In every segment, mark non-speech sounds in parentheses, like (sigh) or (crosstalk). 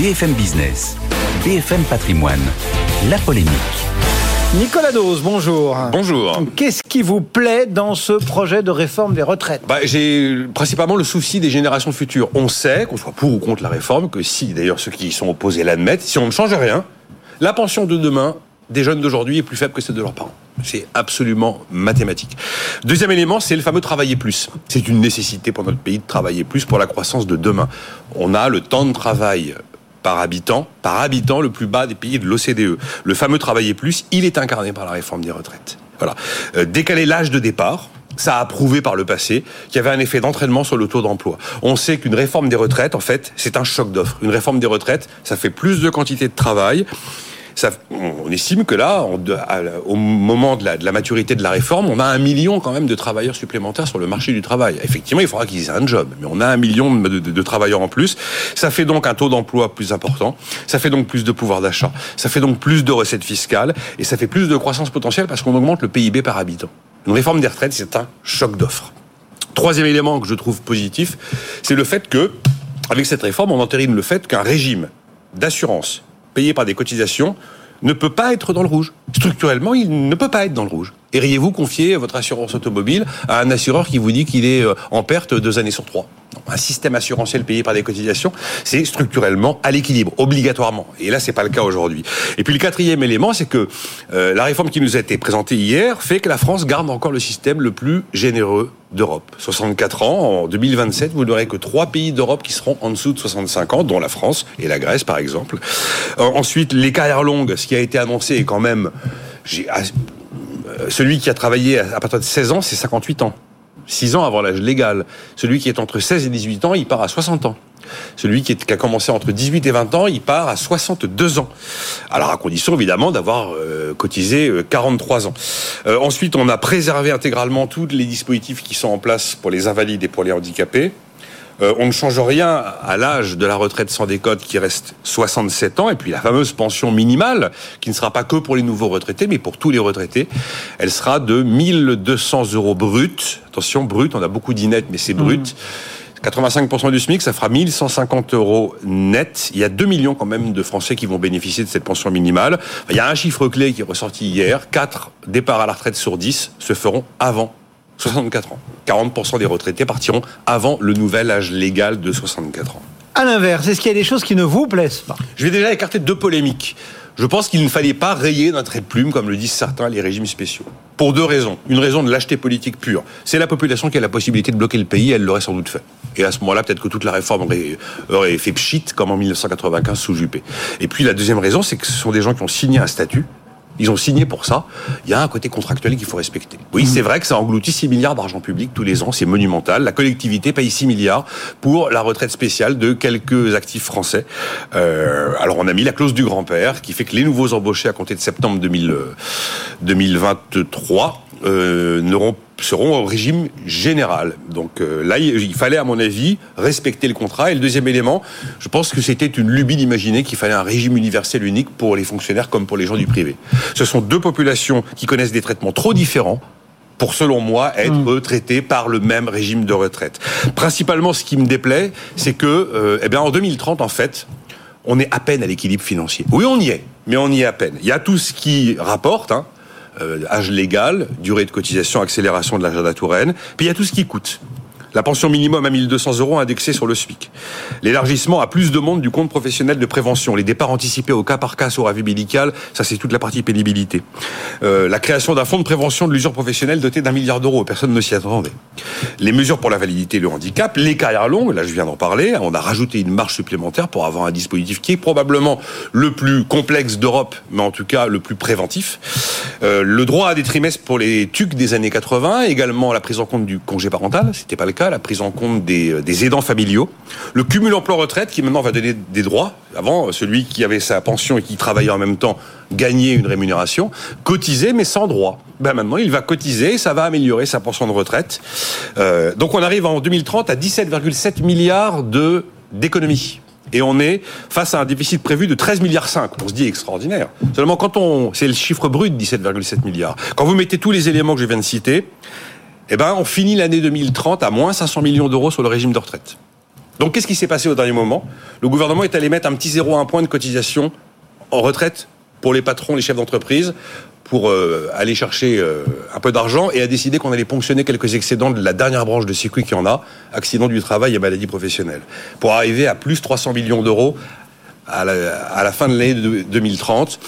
BFM Business, BFM Patrimoine, la polémique. Nicolas Dose, bonjour. Bonjour. Qu'est-ce qui vous plaît dans ce projet de réforme des retraites? Bah, J'ai principalement le souci des générations futures. On sait, qu'on soit pour ou contre la réforme, que si d'ailleurs ceux qui y sont opposés l'admettent, si on ne change rien, la pension de demain des jeunes d'aujourd'hui est plus faible que celle de leurs parents. C'est absolument mathématique. Deuxième élément, c'est le fameux travailler plus. C'est une nécessité pour notre pays de travailler plus pour la croissance de demain. On a le temps de travail par habitant, par habitant le plus bas des pays de l'OCDE. Le fameux travailler plus, il est incarné par la réforme des retraites. Voilà. Euh, décaler l'âge de départ, ça a prouvé par le passé qu'il y avait un effet d'entraînement sur le taux d'emploi. On sait qu'une réforme des retraites, en fait, c'est un choc d'offres. Une réforme des retraites, ça fait plus de quantité de travail on estime que là, au moment de la, maturité de la réforme, on a un million quand même de travailleurs supplémentaires sur le marché du travail. Effectivement, il faudra qu'ils aient un job, mais on a un million de, travailleurs en plus. Ça fait donc un taux d'emploi plus important, ça fait donc plus de pouvoir d'achat, ça fait donc plus de recettes fiscales, et ça fait plus de croissance potentielle parce qu'on augmente le PIB par habitant. Une réforme des retraites, c'est un choc d'offres. Troisième élément que je trouve positif, c'est le fait que, avec cette réforme, on entérine le fait qu'un régime d'assurance payé par des cotisations ne peut pas être dans le rouge. Structurellement, il ne peut pas être dans le rouge. Iriez-vous confier votre assurance automobile à un assureur qui vous dit qu'il est euh, en perte deux années sur trois? Un système assurantiel payé par des cotisations, c'est structurellement à l'équilibre, obligatoirement. Et là, c'est pas le cas aujourd'hui. Et puis le quatrième élément, c'est que euh, la réforme qui nous a été présentée hier fait que la France garde encore le système le plus généreux d'Europe. 64 ans, en 2027, vous n'aurez que trois pays d'Europe qui seront en dessous de 65 ans, dont la France et la Grèce, par exemple. Euh, ensuite, les carrières longues, ce qui a été annoncé est quand même euh, celui qui a travaillé à partir de 16 ans, c'est 58 ans. 6 ans avant l'âge légal. Celui qui est entre 16 et 18 ans, il part à 60 ans. Celui qui, a commencé entre 18 et 20 ans, il part à 62 ans. Alors à condition évidemment d'avoir euh, cotisé 43 euh, ans. ensuite, on a préservé intégralement tous les dispositifs qui sont en place pour les invalides et pour les handicapés. Euh, on ne change rien à l'âge de la retraite sans décote qui reste 67 ans, et puis la fameuse pension minimale, qui ne sera pas que pour les nouveaux retraités, mais pour tous les retraités, elle sera de 1200 euros brut. Attention, brut, on a beaucoup dit net, mais c'est brut. 85% mmh. du SMIC, ça fera 1150 euros net. Il y a 2 millions quand même de Français qui vont bénéficier de cette pension minimale. Il y a un chiffre clé qui est ressorti hier. 4 départs à la retraite sur 10 se feront avant 64 ans. 40% des retraités partiront avant le nouvel âge légal de 64 ans. À l'inverse, est-ce qu'il y a des choses qui ne vous plaisent pas? Je vais déjà écarter deux polémiques. Je pense qu'il ne fallait pas rayer d'un trait de plume, comme le disent certains, les régimes spéciaux. Pour deux raisons. Une raison de lâcheté politique pure. C'est la population qui a la possibilité de bloquer le pays, elle l'aurait sans doute fait. Et à ce moment-là, peut-être que toute la réforme aurait, fait pchit, comme en 1995 sous Juppé. Et puis la deuxième raison, c'est que ce sont des gens qui ont signé un statut ils ont signé pour ça. Il y a un côté contractuel qu'il faut respecter. Oui, c'est vrai que ça engloutit 6 milliards d'argent public tous les ans. C'est monumental. La collectivité paye 6 milliards pour la retraite spéciale de quelques actifs français. Euh, alors, on a mis la clause du grand-père qui fait que les nouveaux embauchés à compter de septembre 2023 euh, n'auront seront au régime général. Donc euh, là, il fallait, à mon avis, respecter le contrat. Et le deuxième élément, je pense que c'était une lubie d'imaginer qu'il fallait un régime universel unique pour les fonctionnaires comme pour les gens du privé. Ce sont deux populations qui connaissent des traitements trop différents pour, selon moi, être mmh. traités par le même régime de retraite. Principalement, ce qui me déplaît, c'est que, euh, eh bien, en 2030, en fait, on est à peine à l'équilibre financier. Oui, on y est, mais on y est à peine. Il y a tout ce qui rapporte, hein, âge légal, durée de cotisation, accélération de l'agenda Touraine. Puis il y a tout ce qui coûte. La pension minimum à 1200 euros indexée sur le SMIC. L'élargissement à plus de monde du compte professionnel de prévention. Les départs anticipés au cas par cas sur avis médical, ça c'est toute la partie pénibilité. Euh, la création d'un fonds de prévention de l'usure professionnelle doté d'un milliard d'euros. Personne ne s'y attendait. Les mesures pour la validité et le handicap, les carrières longues, là je viens d'en parler. On a rajouté une marge supplémentaire pour avoir un dispositif qui est probablement le plus complexe d'Europe, mais en tout cas le plus préventif. Euh, le droit à des trimestres pour les TUC des années 80, également la prise en compte du congé parental, c'était pas le cas la prise en compte euh, des, aidants familiaux, le cumul emploi-retraite qui maintenant va donner des droits. Avant, celui qui avait sa pension et qui travaillait en même temps gagnait une rémunération, cotisait mais sans droit. Ben maintenant, il va cotiser, ça va améliorer sa pension de retraite. Euh, donc on arrive en 2030 à 17,7 milliards de d'économies et on est face à un déficit prévu de 13 milliards 5. On se dit extraordinaire. Seulement quand on, c'est le chiffre brut 17,7 milliards. Quand vous mettez tous les éléments que je viens de citer, eh ben, on finit l'année 2030 à moins 500 millions d'euros sur le régime de retraite. Donc qu'est-ce qui s'est passé au dernier moment? Le gouvernement est allé mettre un petit zéro à un point de cotisation en retraite pour les patrons, les chefs d'entreprise, pour euh, aller chercher euh, un peu d'argent et a décidé qu'on allait ponctionner quelques excédents de la dernière branche de circuit qu'il y en a, accident du travail et maladie professionnelle, pour arriver à plus 300 millions d'euros à la, fin de l'année de 2030.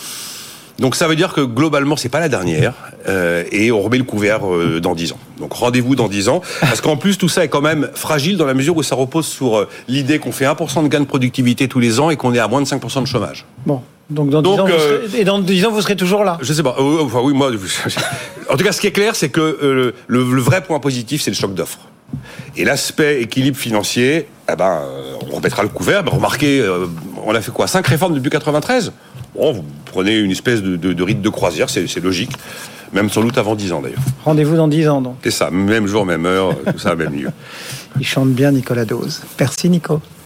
Donc ça veut dire que globalement c'est pas la dernière euh, et on remet le couvert euh, dans 10 ans. Donc rendez-vous dans 10 ans parce qu'en plus tout ça est quand même fragile dans la mesure où ça repose sur euh, l'idée qu'on fait 1% de gain de productivité tous les ans et qu'on est à moins de 5% de chômage. Bon. Donc dans, Donc, 10 ans, vous serez, et dans 10 ans, vous serez toujours là? Je sais pas. Enfin oui moi. en tout cas ce qui est clair c'est que le, le vrai point positif c'est le choc d'offres. Et l'aspect équilibre financier, eh ben, on remettra le couvert. Mais remarquez, on a fait quoi? Cinq réformes depuis 93 Bon, vous prenez une espèce de, de, de rite de croisière, c'est c'est logique. Même sans doute avant 10 ans d'ailleurs. Rendez-vous dans 10 ans, donc. C'est ça, même jour, même heure, tout ça, même lieu. (laughs) Il chante bien Nicolas Dose. Merci, Nico.